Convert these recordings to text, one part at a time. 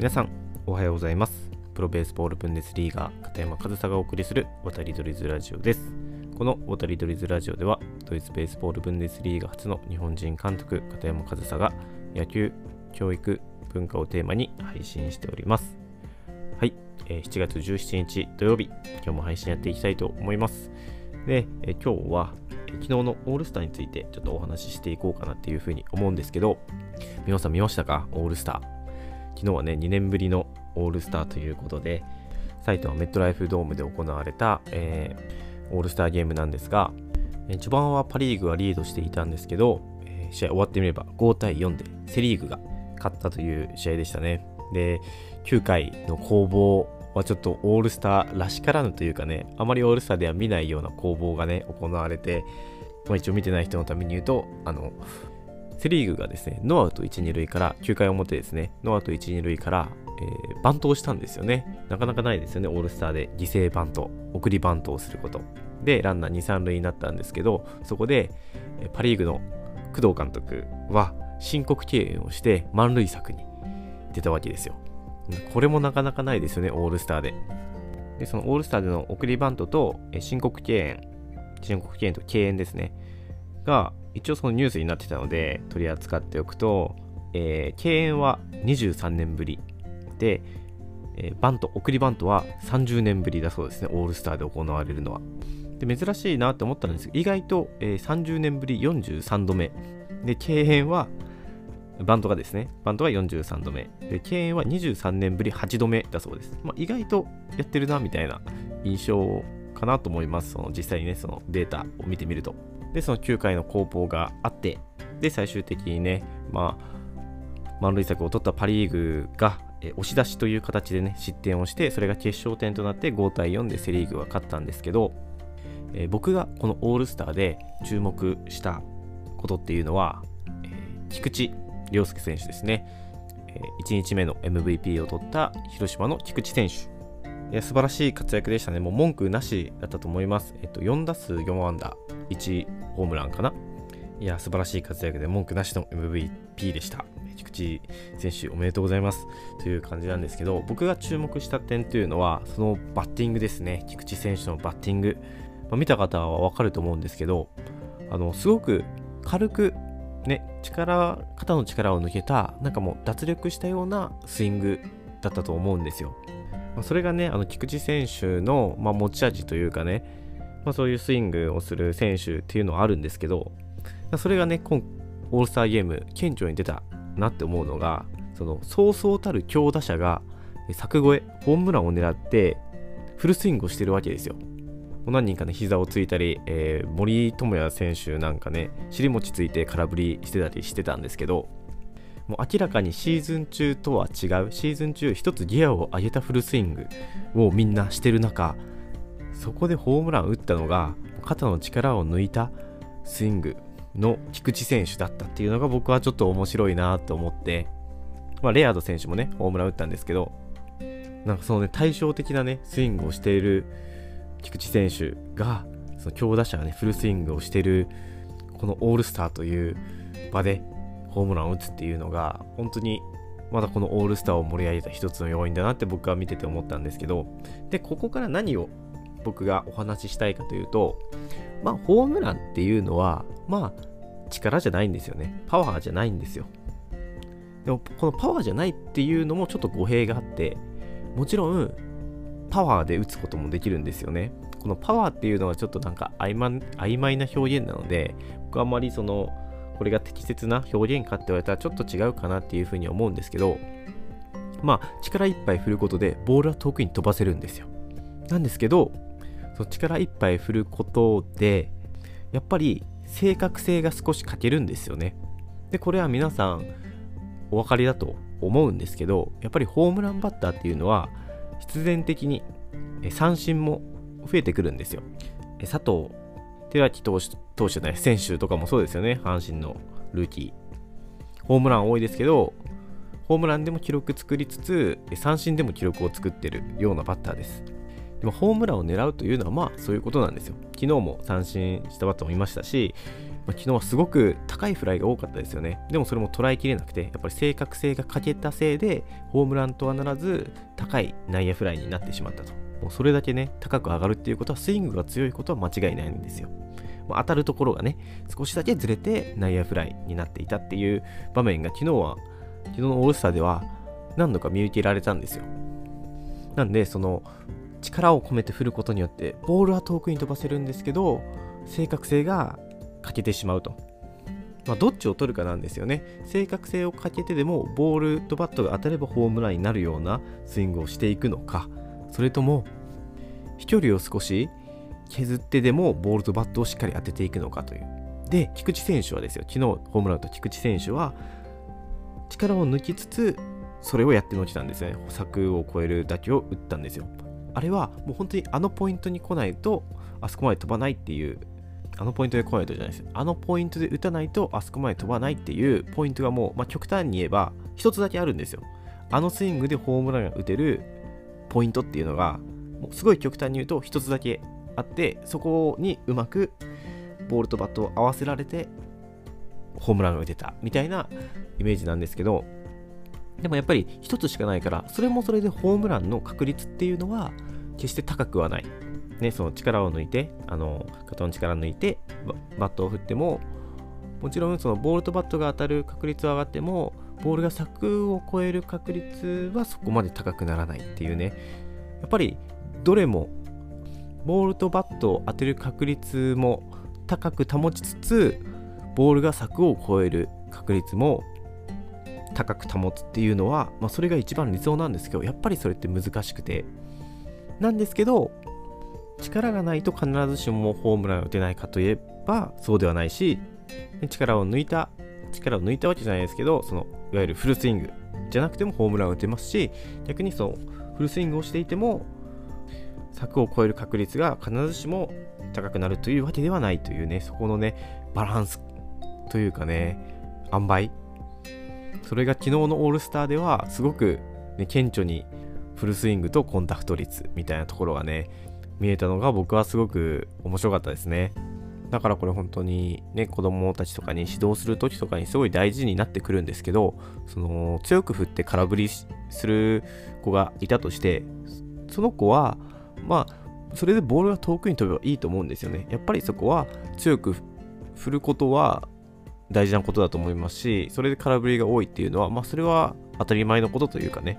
皆さんおはようございます。プロベースボールブンデスリーガー片山和沙がお送りする渡りドリズラジオです。この渡りドリズラジオではドイツベースボールブンデスリーガ初の日本人監督片山和沙が野球教育文化をテーマに配信しております。はい、えー、7月17日土曜日今日も配信やっていきたいと思います。で、えー、今日は昨日のオールスターについてちょっとお話ししていこうかなっていうふうに思うんですけど皆さん見ましたか？オールスター。昨日はね、2年ぶりのオールスターということで、埼玉メットライフドームで行われた、えー、オールスターゲームなんですが、えー、序盤はパ・リーグがリードしていたんですけど、えー、試合終わってみれば5対4でセ・リーグが勝ったという試合でしたね。で、9回の攻防はちょっとオールスターらしからぬというかね、あまりオールスターでは見ないような攻防がね、行われて、まあ、一応見てない人のために言うと、あの、セ・リーグがですね、ノーアウト1、2塁から、9回表ですね、ノーアウト1、2塁から、えー、バントをしたんですよね。なかなかないですよね、オールスターで犠牲バント、送りバントをすること。で、ランナー2、3塁になったんですけど、そこで、パ・リーグの工藤監督は申告敬遠をして満塁策に出たわけですよ。これもなかなかないですよね、オールスターで。で、そのオールスターでの送りバントと、申告敬遠、申告敬遠と敬遠ですね、が、一応そのニュースになってたので取り扱っておくと、えー、敬遠は23年ぶりで、えー、バント送りバントは30年ぶりだそうですね。オールスターで行われるのは。で珍しいなって思ったんですけど意外と、えー、30年ぶり43度目。で敬遠はバントがですね。バントが43度目。で敬遠は23年ぶり8度目だそうです、まあ、意外とやってるなみたいな印象かなと思います。その実際にねそのデータを見てみると。で、その9回の攻防があって、で、最終的にね、まあ、満塁策を取ったパ・リーグが、押し出しという形でね、失点をして、それが決勝点となって5対4でセ・リーグが勝ったんですけど、えー、僕がこのオールスターで注目したことっていうのは、えー、菊池涼介選手ですね。えー、1日目の MVP を取った広島の菊池選手。いや素晴らしい活躍でしたね。もう文句なしだったと思います。えっと、4打数4安打、1ホームランかな？いや、素晴らしい活躍で文句なしの MVP でした。菊池選手おめでとうございますという感じなんですけど、僕が注目した点というのは、そのバッティングですね。菊池選手のバッティング。まあ、見た方はわかると思うんですけど、あの、すごく軽く、ね、力、肩の力を抜けた、なんかもう脱力したようなスイングだったと思うんですよ。まあ、それがね、あの菊池選手の、まあ、持ち味というかね、まあ、そういうスイングをする選手っていうのはあるんですけど、それがね、今オールスターゲーム、顕著に出たなって思うのが、そのそうそうたる強打者が柵越え、ホームランを狙ってフルスイングをしてるわけですよ。何人かね、膝をついたり、えー、森友哉選手なんかね、尻餅ついて空振りしてたりしてたんですけど、もう明らかにシーズン中とは違う、シーズン中一つギアを上げたフルスイングをみんなしてる中、そこでホームラン打ったのが、肩の力を抜いたスイングの菊池選手だったっていうのが僕はちょっと面白いなと思って、まあ、レアード選手もね、ホームラン打ったんですけど、なんかそのね、対照的なね、スイングをしている菊池選手が、その強打者がね、フルスイングをしている、このオールスターという場でホームランを打つっていうのが、本当にまだこのオールスターを盛り上げた一つの要因だなって僕は見てて思ったんですけど、で、ここから何を僕がお話ししたいかというと、まあ、ホームランっていうのは、まあ、力じゃないんですよね。パワーじゃないんですよ。でも、このパワーじゃないっていうのもちょっと語弊があって、もちろん、パワーで打つこともできるんですよね。このパワーっていうのはちょっとなんか曖昧曖昧な表現なので、僕はあまりその、これが適切な表現かって言われたらちょっと違うかなっていうふうに思うんですけど、まあ、力いっぱい振ることでボールは遠くに飛ばせるんですよ。なんですけど、その力いっぱい振ることで、やっぱり正確性が少し欠けるんですよね。で、これは皆さんお分かりだと思うんですけど、やっぱりホームランバッターっていうのは必然的に三振も増えてくるんですよ。佐藤輝明投手投手ね、選手とかもそうですよね、阪神のルーキー。ホームラン多いですけど、ホームランでも記録作りつつ、三振でも記録を作ってるようなバッターです。でもホームランを狙うというのはまあそういうことなんですよ。昨日も三振したバッターもいましたし、まあ、昨日はすごく高いフライが多かったですよね。でもそれも捉えきれなくて、やっぱり正確性が欠けたせいで、ホームランとはならず、高い内野フライになってしまったと。もうそれだけね、高く上がるっていうことは、スイングが強いことは間違いないんですよ。ま当たるところがね、少しだけずれて内野フライになっていたっていう場面が昨日は、昨日のオールスターでは何度か見受けられたんですよ。なんで、その力を込めて振ることによって、ボールは遠くに飛ばせるんですけど、正確性が欠けてしまうと。まあ、どっちを取るかなんですよね。正確性を欠けてでも、ボールとバットが当たればホームランになるようなスイングをしていくのか、それとも、飛距離を少し削ってでもボールとバットをしっかり当てていくのかという。で、菊池選手はですよ、昨日ホームランと菊池選手は、力を抜きつつ、それをやってのけたんですね。柵を越える打球を打ったんですよ。あれはもう本当にあのポイントに来ないと、あそこまで飛ばないっていう、あのポイントで来ないとじゃないです。あのポイントで打たないと、あそこまで飛ばないっていうポイントがもう、まあ、極端に言えば、一つだけあるんですよ。あのスイングでホームランが打てるポイントっていうのが、もうすごい極端に言うと、一つだけあってそこにうまくボールとバットを合わせられてホームランが打てたみたいなイメージなんですけどでもやっぱり1つしかないからそれもそれでホームランの確率っていうのは決して高くはない。ね、その力を抜いて、あの、肩の力を抜いてバットを振っても、もちろんそのボールとバットが当たる確率は上がっても、ボールが柵を超える確率はそこまで高くならないっていうね。やっぱりどれもボールとバットを当てる確率も高く保ちつつボールが柵を越える確率も高く保つっていうのは、まあ、それが一番理想なんですけどやっぱりそれって難しくてなんですけど力がないと必ずしもホームランを打てないかといえばそうではないし力を抜いた力を抜いたわけじゃないですけどそのいわゆるフルスイングじゃなくてもホームランを打てますし逆にそのフルスイングをしていても柵を越える確率が必ずしも高くなるというわけではないというね、そこのね、バランスというかね、塩梅。それが昨日のオールスターでは、すごく、ね、顕著にフルスイングとコンタクト率みたいなところがね、見えたのが僕はすごく面白かったですね。だからこれ本当にね、子供たちとかに指導する時とかにすごい大事になってくるんですけど、その強く振って空振りする子がいたとして、その子はまあ、それでボールが遠くに飛べばいいと思うんですよね。やっぱりそこは強く振ることは大事なことだと思いますし、それで空振りが多いっていうのは、まあ、それは当たり前のことというかね。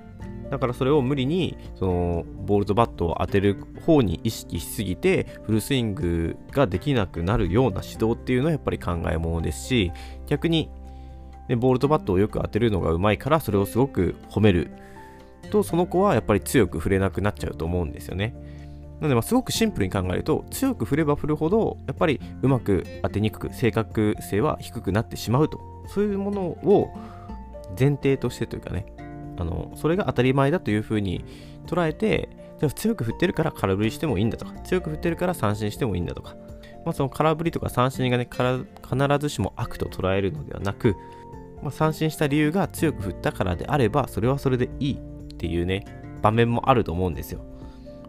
だからそれを無理にそのボールとバットを当てる方に意識しすぎてフルスイングができなくなるような指導っていうのはやっぱり考えものですし逆に、ね、ボールとバットをよく当てるのがうまいからそれをすごく褒めるとその子はやっぱり強く振れなくなっちゃうと思うんですよね。なので、すごくシンプルに考えると、強く振れば振るほど、やっぱりうまく当てにくく、正確性は低くなってしまうと。そういうものを前提としてというかね、あのそれが当たり前だというふうに捉えて、じゃあ強く振ってるから空振りしてもいいんだとか、強く振ってるから三振してもいいんだとか、まあ、その空振りとか三振がね、必ずしも悪と捉えるのではなく、まあ、三振した理由が強く振ったからであれば、それはそれでいいっていうね、場面もあると思うんですよ。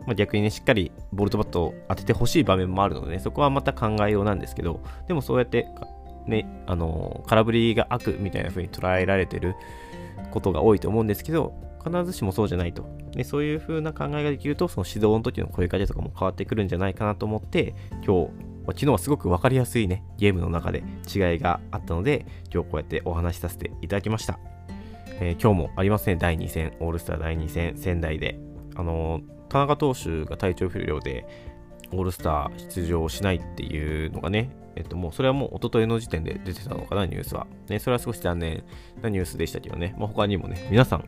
まあ、逆にね、しっかりボルトバットを当ててほしい場面もあるので、ね、そこはまた考えようなんですけど、でもそうやって、ね、あの、空振りが悪みたいな風に捉えられてることが多いと思うんですけど、必ずしもそうじゃないと。でそういう風な考えができると、その指導の時の声かけとかも変わってくるんじゃないかなと思って、今日、昨日はすごく分かりやすいね、ゲームの中で違いがあったので、今日こうやってお話しさせていただきました。えー、今日もありますね、第2戦、オールスター第2戦、仙台で。あのー田中投手が体調不良でオールスター出場しないっていうのがね、えっと、もうそれはもう一昨日の時点で出てたのかな、ニュースは。ね、それは少し残念なニュースでしたけどね、まあ、他にもね、皆さん、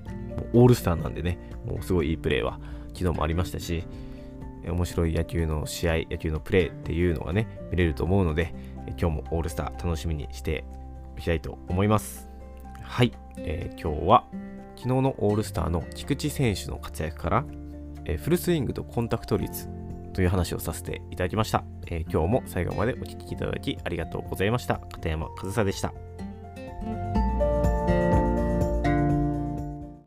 オールスターなんでね、もうすごいいいプレーは昨日もありましたし、面白い野球の試合、野球のプレーっていうのがね、見れると思うので、今日もオールスター楽しみにしておきたいと思います。はい、えー、今日は昨日のオールスターの菊池選手の活躍からえー、フルスイングとコンタクト率という話をさせていただきました。えー、今日も最後までお聴きいただきありがとうございました。片山和沙でした。